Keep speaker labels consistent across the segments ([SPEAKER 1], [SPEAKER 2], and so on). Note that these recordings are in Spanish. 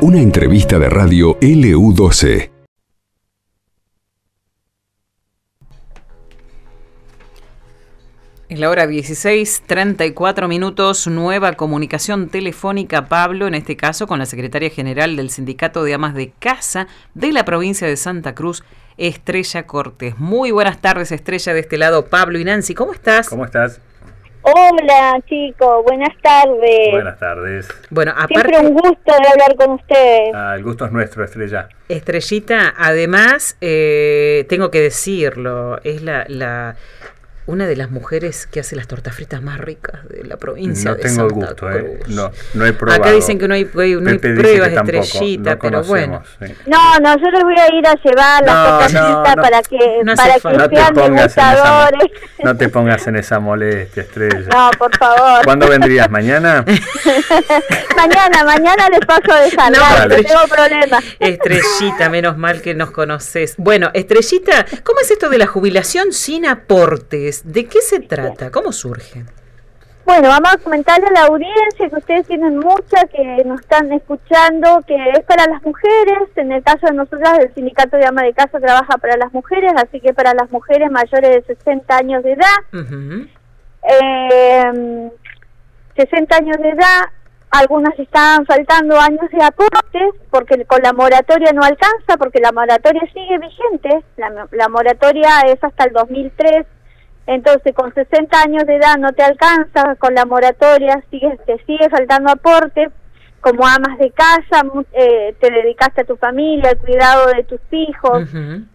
[SPEAKER 1] Una entrevista de radio LU12.
[SPEAKER 2] Es la hora 16, 34 minutos, nueva comunicación telefónica, Pablo, en este caso con la secretaria general del Sindicato de Amas de Casa de la provincia de Santa Cruz, Estrella Cortés. Muy buenas tardes, Estrella, de este lado, Pablo y Nancy, ¿cómo estás?
[SPEAKER 3] ¿Cómo estás?
[SPEAKER 4] Hola chicos, buenas tardes.
[SPEAKER 3] Buenas tardes.
[SPEAKER 2] Bueno, aparte...
[SPEAKER 4] Siempre un gusto de hablar con ustedes.
[SPEAKER 3] Ah, el gusto es nuestro, Estrella.
[SPEAKER 2] Estrellita, además, eh, tengo que decirlo, es la, la una de las mujeres que hace las tortas fritas más ricas de la provincia
[SPEAKER 3] no
[SPEAKER 2] de
[SPEAKER 3] tengo
[SPEAKER 2] Santa
[SPEAKER 3] el gusto, ¿eh? No, no he probado.
[SPEAKER 2] Acá dicen que no hay, no hay pruebas,
[SPEAKER 3] que tampoco,
[SPEAKER 2] estrellita,
[SPEAKER 3] no
[SPEAKER 2] pero bueno.
[SPEAKER 3] conocemos, sí.
[SPEAKER 4] No, no, yo les voy a ir a llevar las
[SPEAKER 3] No,
[SPEAKER 4] tortas fritas
[SPEAKER 3] no.
[SPEAKER 4] para que, para que
[SPEAKER 2] falta.
[SPEAKER 3] No te,
[SPEAKER 4] sean
[SPEAKER 3] pongas en esa,
[SPEAKER 4] degustadores.
[SPEAKER 3] no te pongas en esa molestia, Estrella.
[SPEAKER 4] No, por favor.
[SPEAKER 3] ¿Cuándo vendrías? ¿Mañana?
[SPEAKER 4] mañana, mañana les paso de salud,
[SPEAKER 2] No,
[SPEAKER 4] tengo problema.
[SPEAKER 2] Estrellita, menos mal que nos conoces. Bueno, Estrellita, ¿cómo es esto de la jubilación sin aportes? ¿De qué se trata? ¿Cómo surge?
[SPEAKER 4] Bueno, vamos a comentarle a la audiencia que ustedes tienen mucha, que nos están escuchando, que es para las mujeres. En el caso de nosotras, el Sindicato de Ama de Casa trabaja para las mujeres, así que para las mujeres mayores de 60 años de edad.
[SPEAKER 2] Ujú.
[SPEAKER 4] Eh, 60 años de edad, algunas estaban faltando años de aportes porque con la moratoria no alcanza, porque la moratoria sigue vigente, la, la moratoria es hasta el 2003, entonces con 60 años de edad no te alcanza, con la moratoria sigue, te sigue faltando aporte, como amas de casa, eh, te dedicaste a tu familia, al cuidado de tus hijos,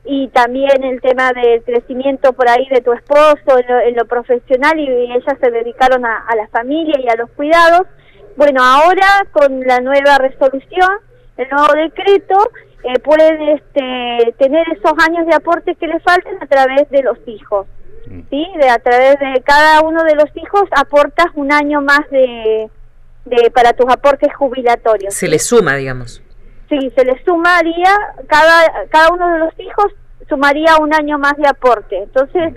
[SPEAKER 4] y también el tema del crecimiento por ahí de tu esposo en lo, en lo profesional y, ellas se dedicaron a, a la familia y a los cuidados. Bueno, ahora con la nueva resolución, el nuevo decreto, eh, pueden este, tener esos años de aporte que le faltan a través de los hijos. ¿Sí? De, a través de cada uno de los hijos aportas un año más de, de para tus aportes jubilatorios.
[SPEAKER 2] Se le suma, digamos.
[SPEAKER 4] Sí, se le sumaría, cada, cada uno de los hijos sumaría un año más de aporte. Entonces,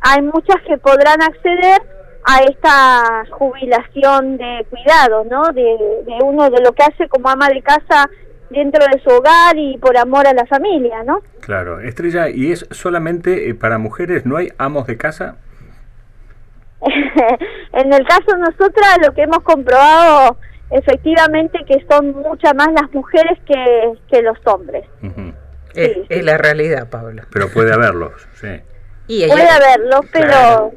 [SPEAKER 4] hay muchas que podrán acceder a esta jubilación de cuidado, ¿no? De, de uno de lo que hace como ama de casa dentro de su hogar y por amor a la familia, ¿no?
[SPEAKER 3] Claro. Estrella, ¿y es solamente eh, para mujeres? ¿No hay amos de casa?
[SPEAKER 4] en el caso de nosotras, lo que hemos comprobado efectivamente que son muchas más las mujeres que, que los hombres. Sí,
[SPEAKER 2] es
[SPEAKER 4] sí.
[SPEAKER 2] la realidad, Pablo.
[SPEAKER 3] Pero puede haberlos, sí.
[SPEAKER 2] Y
[SPEAKER 4] Puede
[SPEAKER 2] ella-
[SPEAKER 4] haberlo, pero
[SPEAKER 2] Claro.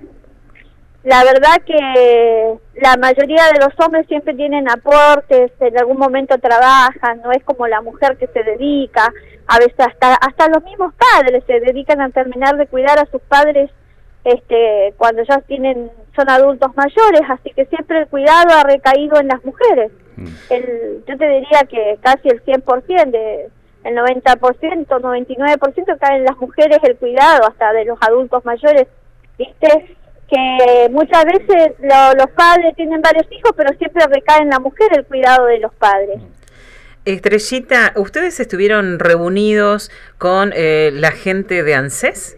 [SPEAKER 4] La verdad que la mayoría de los hombres siempre tienen aportes, en algún momento trabajan, no es como la mujer que se dedica, a veces hasta hasta los mismos padres se dedican a terminar de cuidar a sus padres este cuando ya tienen son adultos mayores, así que siempre el cuidado ha recaído en las mujeres.
[SPEAKER 3] Mm.
[SPEAKER 4] El, yo te diría que casi el 100%, de, el 90%, 99% cae en las mujeres el cuidado, hasta de los adultos mayores. Viste que muchas veces lo- los padres tienen varios hijos, pero siempre recae en la mujer el cuidado de los padres.
[SPEAKER 2] Estrellita, ¿ustedes estuvieron reunidos con eh, la gente de ANSES?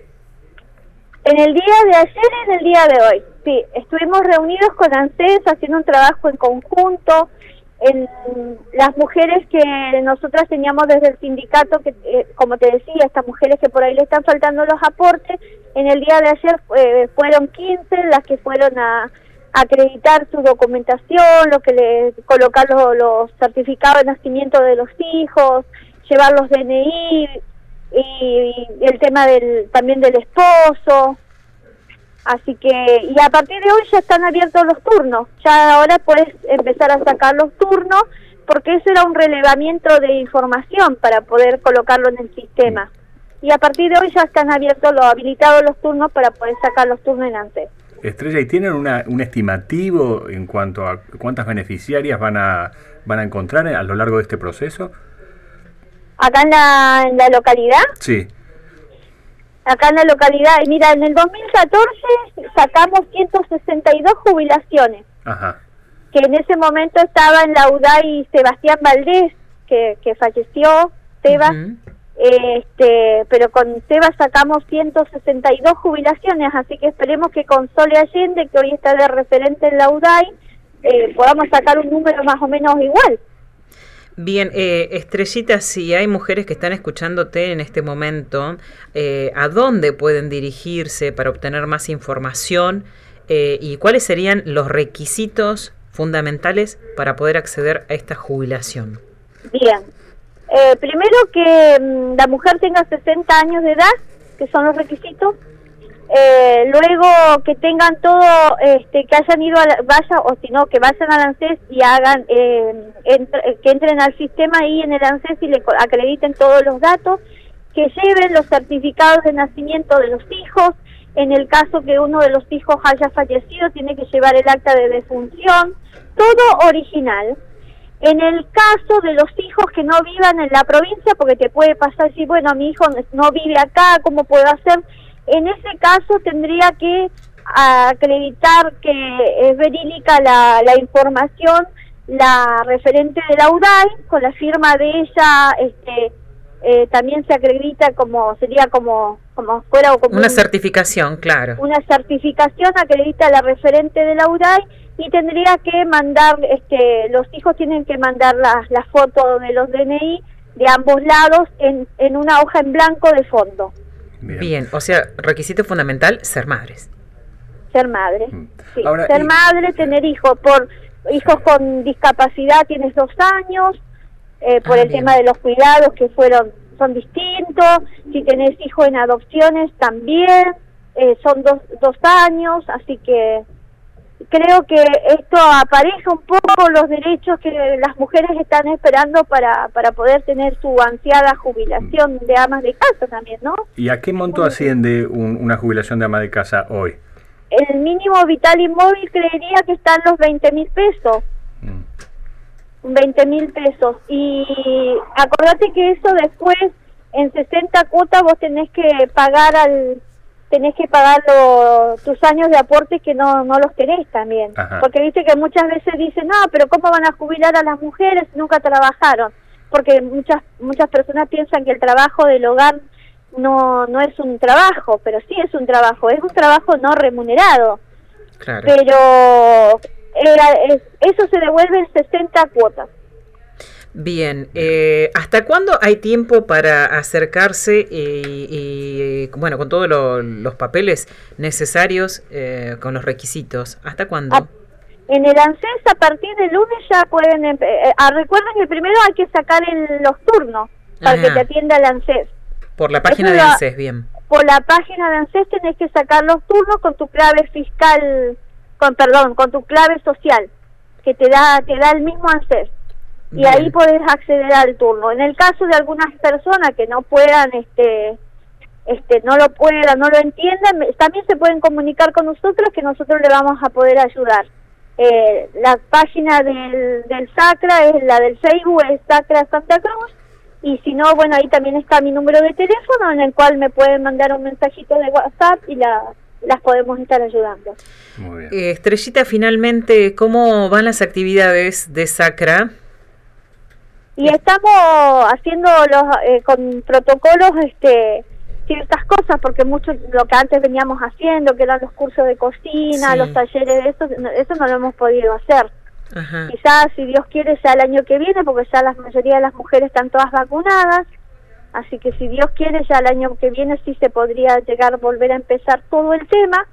[SPEAKER 4] En el día de ayer y en el día de hoy, sí, estuvimos reunidos con ANSES haciendo un trabajo en conjunto. En las mujeres que nosotras teníamos desde el sindicato, que eh, como te decía, estas mujeres que por ahí le están faltando los aportes, en el día de ayer eh, fueron 15 las que fueron a acreditar su documentación, lo que le colocar los, los certificados de nacimiento de los hijos, llevar los DNI y, y el tema del también del esposo. Así que, y a partir de hoy ya están abiertos los turnos. Ya ahora puedes empezar a sacar los turnos porque eso era un relevamiento de información para poder colocarlo en el sistema. Y a partir de hoy ya están abiertos los habilitados los turnos para poder sacar los turnos en ANSES.
[SPEAKER 3] Estrella, ¿y tienen una, un estimativo en cuanto a cuántas beneficiarias van a, van a encontrar a lo largo de este proceso?
[SPEAKER 4] Acá en la, en la localidad,
[SPEAKER 3] Sí.
[SPEAKER 4] Acá en la localidad, y mira, en el 2014 sacamos 162 jubilaciones.
[SPEAKER 3] Ajá.
[SPEAKER 4] que en ese momento estaba en la UDAI Sebastián Valdés, que, que falleció, Seba,
[SPEAKER 2] Ujú.
[SPEAKER 4] este, pero con Seba sacamos 162 jubilaciones, así que esperemos que con Sole Allende, que hoy está de referente en la UDAI, eh, podamos sacar un número más o menos igual.
[SPEAKER 2] Bien, eh, Estrellita, si hay mujeres que están escuchándote en este momento, eh, ¿a dónde pueden dirigirse para obtener más información eh, y cuáles serían los requisitos fundamentales para poder acceder a esta jubilación?
[SPEAKER 4] Bien, eh, primero que mm, la mujer tenga 60 años de edad, que son los requisitos, eh, luego que tengan todo, este, que hayan ido, a la- vaya, o si no, que vayan al ANSES y hagan, eh, que entren al sistema ahí en el ANSES y le acrediten todos los datos, que lleven los certificados de nacimiento de los hijos, en el caso que uno de los hijos haya fallecido, tiene que llevar el acta de defunción, todo original. En el caso de los hijos que no vivan en la provincia, porque te puede pasar si, bueno, mi hijo no vive acá, ¿cómo puedo hacer? En ese caso tendría que acreditar que es verídica la, la información, la referente de la UDAI, con la firma de ella, este, eh, también se acredita como, sería como, como fuera o como
[SPEAKER 2] Una
[SPEAKER 4] un-
[SPEAKER 2] certificación, claro.
[SPEAKER 4] una certificación acredita la referente de la UDAI y tendría que mandar, este, los hijos tienen que mandar las la fotos de los DNI de ambos lados en, en una hoja en blanco de fondo,
[SPEAKER 2] Bien. o sea, requisito fundamental, ser madres.
[SPEAKER 4] ser madre.
[SPEAKER 3] Mm.
[SPEAKER 4] Sí,
[SPEAKER 3] Ahora,
[SPEAKER 4] ser
[SPEAKER 3] y-
[SPEAKER 4] madre, tener hijos por hijos con discapacidad tienes dos años, eh, por
[SPEAKER 2] Ah,
[SPEAKER 4] el
[SPEAKER 2] bien.
[SPEAKER 4] tema de los cuidados que fueron son distintos, si tenés hijos en adopciones también eh, son dos, dos años, así que creo que esto apareja un poco los derechos que las mujeres están esperando para, para poder tener su ansiada jubilación de amas de casa también, ¿no?
[SPEAKER 3] ¿Y a qué monto asciende un- una jubilación de ama de casa hoy?
[SPEAKER 4] El mínimo vital inmóvil creería que está en los 20 mil pesos.
[SPEAKER 3] Mm.
[SPEAKER 4] 20 mil pesos. Y acordate que eso después, en 60 cuotas, vos tenés que pagar al tenés que pagar lo- tus años de aporte que no, no los tenés también.
[SPEAKER 3] Ajá.
[SPEAKER 4] Porque viste que muchas veces dicen, no, pero ¿cómo van a jubilar a las mujeres si nunca trabajaron? Porque muchas muchas personas piensan que el trabajo del hogar no, no es un trabajo, pero sí es un trabajo, es un trabajo no remunerado
[SPEAKER 2] Claro.
[SPEAKER 4] pero es- eso se devuelve en 60 cuotas.
[SPEAKER 2] Bien, eh, ¿hasta cuándo hay tiempo para acercarse y, y, bueno, con todos lo- los papeles necesarios, eh, con los requisitos? ¿Hasta cuándo?
[SPEAKER 4] Ah, En el ANSES a partir del lunes ya pueden... empe- eh, ah, recuerden que primero hay que sacar el- los turnos para que te atienda el ANSES.
[SPEAKER 2] Por la página
[SPEAKER 4] eso
[SPEAKER 2] de ANSES, bien.
[SPEAKER 4] Por la página de ANSES tenés que sacar los turnos con tu clave fiscal, con perdón, con tu clave social, que te da te da el mismo ANSES. Y
[SPEAKER 2] Bien.
[SPEAKER 4] ahí podés acceder al turno. En el caso de algunas personas que no puedan, este, este, no lo puedan, no lo entiendan, también se pueden comunicar con nosotros que nosotros le vamos a poder ayudar. Eh, la página del, del Sacra es la del Facebook, es Sacra Santa Cruz, y si no, bueno, ahí también está mi número de teléfono en el cual me pueden mandar un mensajito de WhatsApp y la, las podemos estar ayudando.
[SPEAKER 3] Muy bien.
[SPEAKER 2] Eh, Estrellita, finalmente, ¿cómo van las actividades de Sacra?
[SPEAKER 4] Y estamos haciendo los eh, con protocolos este ciertas cosas porque mucho lo que antes veníamos haciendo que eran los cursos de cocina
[SPEAKER 2] Sí.
[SPEAKER 4] los talleres eso no- eso no lo hemos podido hacer
[SPEAKER 2] Ajá.
[SPEAKER 4] quizás si Dios quiere sea el año que viene porque ya la mayoría de las mujeres están todas vacunadas así que si Dios quiere ya el año que viene sí se podría llegar a volver a empezar todo el tema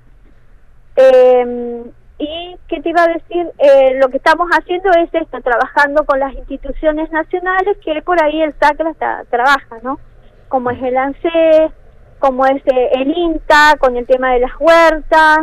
[SPEAKER 4] eh, y qué te iba a decir, Eh, lo que estamos haciendo es esto, trabajando con las instituciones nacionales que por ahí el SACRA está- trabaja, ¿no? Como es el ANSES, como es eh, el INTA, con el tema de las huertas,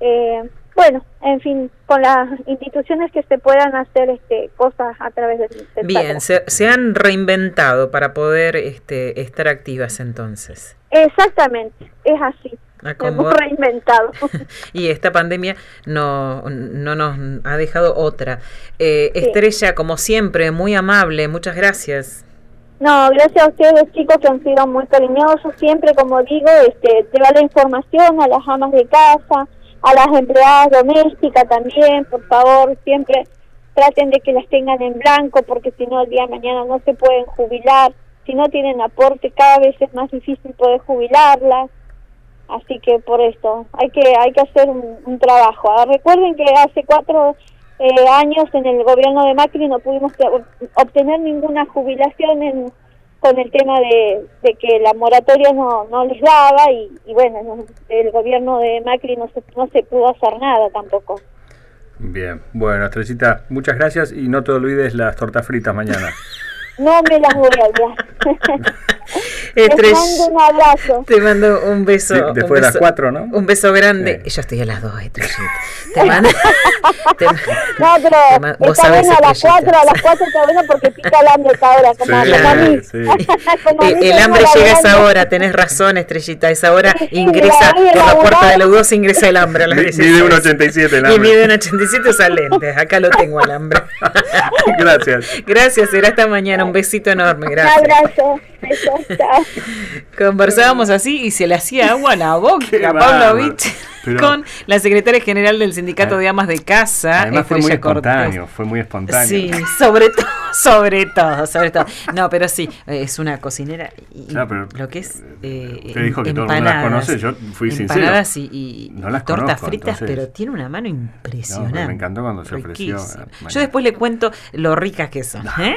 [SPEAKER 4] eh, bueno, en fin, con las instituciones que se puedan hacer este cosas a través del, del
[SPEAKER 2] Bien, se, se han reinventado para poder este, estar activas entonces.
[SPEAKER 4] Exactamente, es así.
[SPEAKER 2] Ah,
[SPEAKER 4] hemos reinventado.
[SPEAKER 2] Y esta pandemia no, no nos ha dejado otra. Eh,
[SPEAKER 4] Sí.
[SPEAKER 2] Estrella, como siempre, muy amable, muchas gracias.
[SPEAKER 4] No, gracias a ustedes chicos que han sido muy cariñosos, siempre como digo, este, llevar la información a las amas de casa, a las empleadas domésticas también, por favor, siempre traten de que las tengan en blanco porque si no el día de mañana no se pueden jubilar, si no tienen aporte cada vez es más difícil poder jubilarlas, así que por esto hay que hay que hacer un, un trabajo. Ah, recuerden que hace cuatro eh, años en el gobierno de Macri no pudimos obtener ninguna jubilación en, con el tema de, que la moratoria no, no les daba y, bueno, el gobierno de Macri no se, no se pudo hacer nada tampoco.
[SPEAKER 3] Bien, bueno, Estrecita, muchas gracias y no te olvides las tortas fritas mañana.
[SPEAKER 4] No me las voy a olvidar. Te mando un abrazo.
[SPEAKER 2] Te mando un beso.
[SPEAKER 3] después de las cuatro, ¿no?
[SPEAKER 2] Un beso grande. Yo estoy a las dos, Estrellita. Te
[SPEAKER 4] mando. no, pero vos está bueno a las cuatro, a las cuatro está bueno porque pica el hambre esta hora, como, sí, a mí.
[SPEAKER 2] Sí. el, hambre llega a esa hora, tenés razón, Estrellita. A esa hora ingresa por la puerta de la U2 ingresa el hambre a las
[SPEAKER 3] Mide 1,87 el hambre.
[SPEAKER 2] Y mide 1,87 usa lentes. Acá lo tengo al hambre.
[SPEAKER 3] Gracias.
[SPEAKER 2] Gracias, será esta mañana. Un besito enorme. Gracias.
[SPEAKER 4] Un abrazo.
[SPEAKER 2] Conversábamos así y se le hacía agua a la boca a Pavlovich con la secretaria general del Sindicato de Amas de Casa.
[SPEAKER 3] Además fue muy espontáneo, fue muy espontáneo.
[SPEAKER 2] Sí, sobre todo, sobre todo, sobre todo. No, pero sí, es una cocinera y lo que es
[SPEAKER 3] eh, te dijo que todo el mundo las conoce, yo fui sincero.
[SPEAKER 2] Empanadas y, no las tortas fritas, pero tiene una mano impresionante.
[SPEAKER 3] me encantó cuando se ofreció.
[SPEAKER 2] Yo después le cuento lo ricas que son. ¿eh?